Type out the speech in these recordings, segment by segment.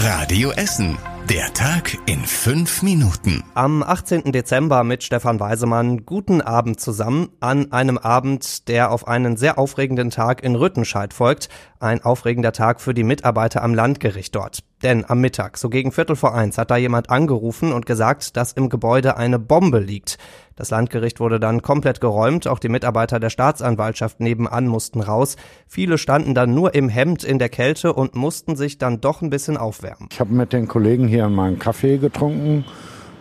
Radio Essen. Der Tag in fünf Minuten. Am 18. Dezember mit Stefan Weisemann. Guten Abend zusammen an einem Abend, der auf einen sehr aufregenden Tag in Rüttenscheid folgt. Ein aufregender Tag für die Mitarbeiter am Landgericht dort. Denn am Mittag, so gegen Viertel vor eins, hat da jemand angerufen und gesagt, dass im Gebäude eine Bombe liegt. Das Landgericht wurde dann komplett geräumt, auch die Mitarbeiter der Staatsanwaltschaft nebenan mussten raus. Viele standen dann nur im Hemd in der Kälte und mussten sich dann doch ein bisschen aufwärmen. Ich habe mit den Kollegen hier mal einen Kaffee getrunken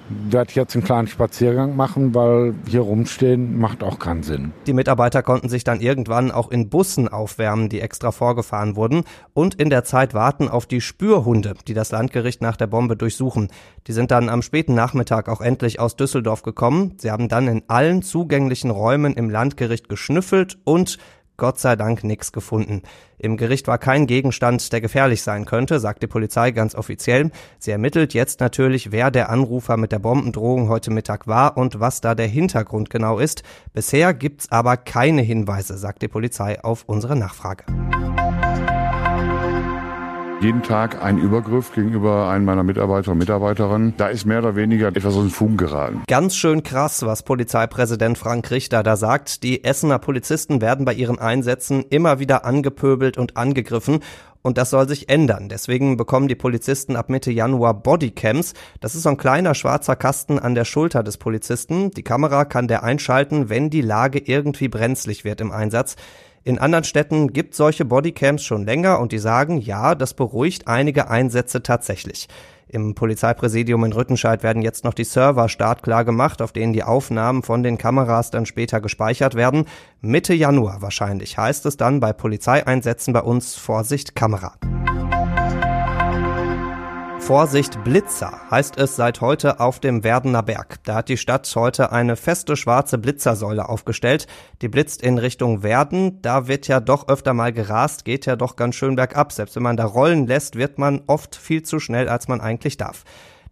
werde jetzt einen kleinen Spaziergang machen, weil hier rumstehen macht auch keinen Sinn. Die Mitarbeiter konnten sich dann irgendwann auch in Bussen aufwärmen, die extra vorgefahren wurden und in der Zeit warten auf die Spürhunde, die das Landgericht nach der Bombe durchsuchen. Die sind dann am späten Nachmittag auch endlich aus Düsseldorf gekommen. Sie haben dann in allen zugänglichen Räumen im Landgericht geschnüffelt und Gott sei Dank nichts gefunden. Im Gericht war kein Gegenstand, der gefährlich sein könnte, sagt die Polizei ganz offiziell. Sie ermittelt jetzt natürlich, wer der Anrufer mit der Bombendrohung heute Mittag war und was da der Hintergrund genau ist. Bisher gibt's aber keine Hinweise, sagt die Polizei auf unsere Nachfrage jeden Tag ein Übergriff gegenüber einem meiner Mitarbeiter und Mitarbeiterinnen. Da ist mehr oder weniger etwas aus den Fugen geraten. Ganz schön krass, was Polizeipräsident Frank Richter da sagt. Die Essener Polizisten werden bei ihren Einsätzen immer wieder angepöbelt und angegriffen. Und das soll sich ändern. Deswegen bekommen die Polizisten ab Mitte Januar Bodycams. Das ist so ein kleiner schwarzer Kasten an der Schulter des Polizisten. Die Kamera kann der einschalten, wenn die Lage irgendwie brenzlig wird im Einsatz. In anderen Städten gibt solche Bodycams schon länger und die sagen, ja, das beruhigt einige Einsätze tatsächlich. Im Polizeipräsidium in Rüttenscheid werden jetzt noch die Server startklar gemacht, auf denen die Aufnahmen von den Kameras dann später gespeichert werden. Mitte Januar wahrscheinlich heißt es dann bei Polizeieinsätzen bei uns Vorsicht Kamera. Vorsicht Blitzer heißt es seit heute auf dem Werdener Berg. Da hat die Stadt heute eine feste schwarze Blitzersäule aufgestellt. Die blitzt in Richtung Werden. Da wird ja doch öfter mal gerast, geht ja doch ganz schön bergab. Selbst wenn man da rollen lässt, wird man oft viel zu schnell, als man eigentlich darf.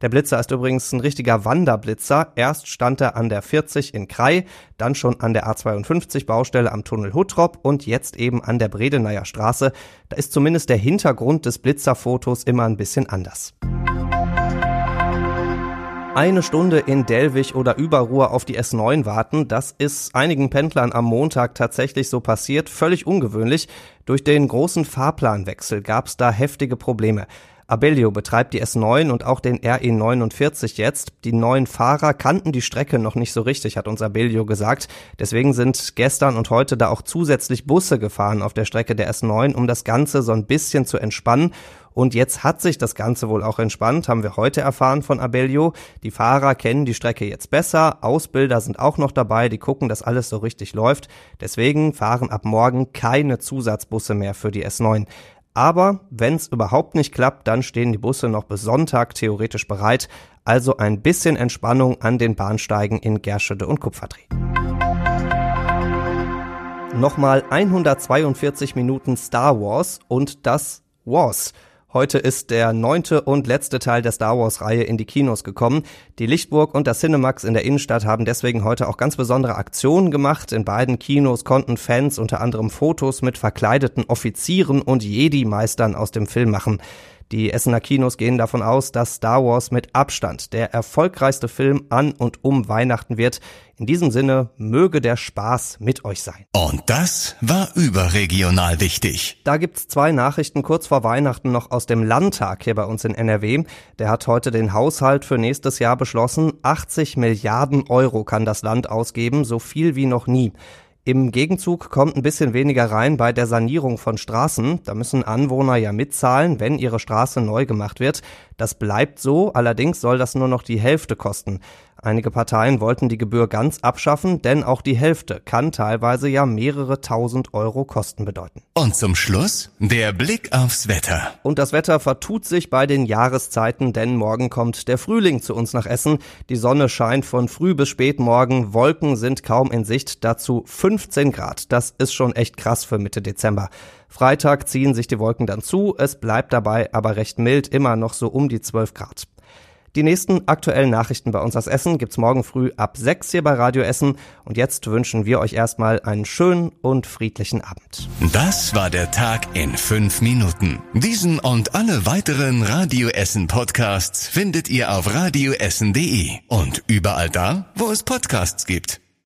Der Blitzer ist übrigens ein richtiger Wanderblitzer. Erst stand er an der 40 in Krei, dann schon an der A52 Baustelle am Tunnel Huttrop und jetzt eben an der Bredeneier Straße. Da ist zumindest der Hintergrund des Blitzerfotos immer ein bisschen anders. Eine Stunde in Delwig oder Überruhr auf die S9 warten, das ist einigen Pendlern am Montag tatsächlich so passiert, völlig ungewöhnlich. Durch den großen Fahrplanwechsel gab es da heftige Probleme. Abellio betreibt die S9 und auch den RE49 jetzt. Die neuen Fahrer kannten die Strecke noch nicht so richtig, hat uns Abellio gesagt. Deswegen sind gestern und heute da auch zusätzlich Busse gefahren auf der Strecke der S9, um das Ganze so ein bisschen zu entspannen. Und jetzt hat sich das Ganze wohl auch entspannt, haben wir heute erfahren von Abellio. Die Fahrer kennen die Strecke jetzt besser, Ausbilder sind auch noch dabei, die gucken, dass alles so richtig läuft. Deswegen fahren ab morgen keine Zusatzbusse mehr für die S9. Aber wenn es überhaupt nicht klappt, dann stehen die Busse noch bis Sonntag theoretisch bereit. Also ein bisschen Entspannung an den Bahnsteigen in Gerschede und Kupferdreh. Nochmal 142 Minuten Star Wars und das Wars. Heute ist der neunte und letzte Teil der Star Wars-Reihe in die Kinos gekommen. Die Lichtburg und das Cinemax in der Innenstadt haben deswegen heute auch ganz besondere Aktionen gemacht. In beiden Kinos konnten Fans unter anderem Fotos mit verkleideten Offizieren und Jedi-Meistern aus dem Film machen. Die Essener Kinos gehen davon aus, dass Star Wars mit Abstand der erfolgreichste Film an und um Weihnachten wird. In diesem Sinne möge der Spaß mit euch sein. Und das war überregional wichtig. Da gibt's zwei Nachrichten kurz vor Weihnachten noch aus dem Landtag hier bei uns in NRW. Der hat heute den Haushalt für nächstes Jahr beschlossen. 80 Milliarden Euro kann das Land ausgeben, so viel wie noch nie. Im Gegenzug kommt ein bisschen weniger rein bei der Sanierung von Straßen. Da müssen Anwohner ja mitzahlen, wenn ihre Straße neu gemacht wird. Das bleibt so, allerdings soll das nur noch die Hälfte kosten. Einige Parteien wollten die Gebühr ganz abschaffen, denn auch die Hälfte kann teilweise ja mehrere tausend Euro Kosten bedeuten. Und zum Schluss der Blick aufs Wetter. Und das Wetter vertut sich bei den Jahreszeiten, denn morgen kommt der Frühling zu uns nach Essen. Die Sonne scheint von früh bis spät morgen, Wolken sind kaum in Sicht, dazu 15 Grad. Das ist schon echt krass für Mitte Dezember. Freitag ziehen sich die Wolken dann zu, es bleibt dabei aber recht mild, immer noch so um die 12 Grad. Die nächsten aktuellen Nachrichten bei uns aus Essen gibt's morgen früh ab 6 hier bei Radio Essen. Und jetzt wünschen wir euch erstmal einen schönen und friedlichen Abend. Das war der Tag in fünf Minuten. Diesen und alle weiteren Radio Essen Podcasts findet ihr auf radioessen.de und überall da, wo es Podcasts gibt.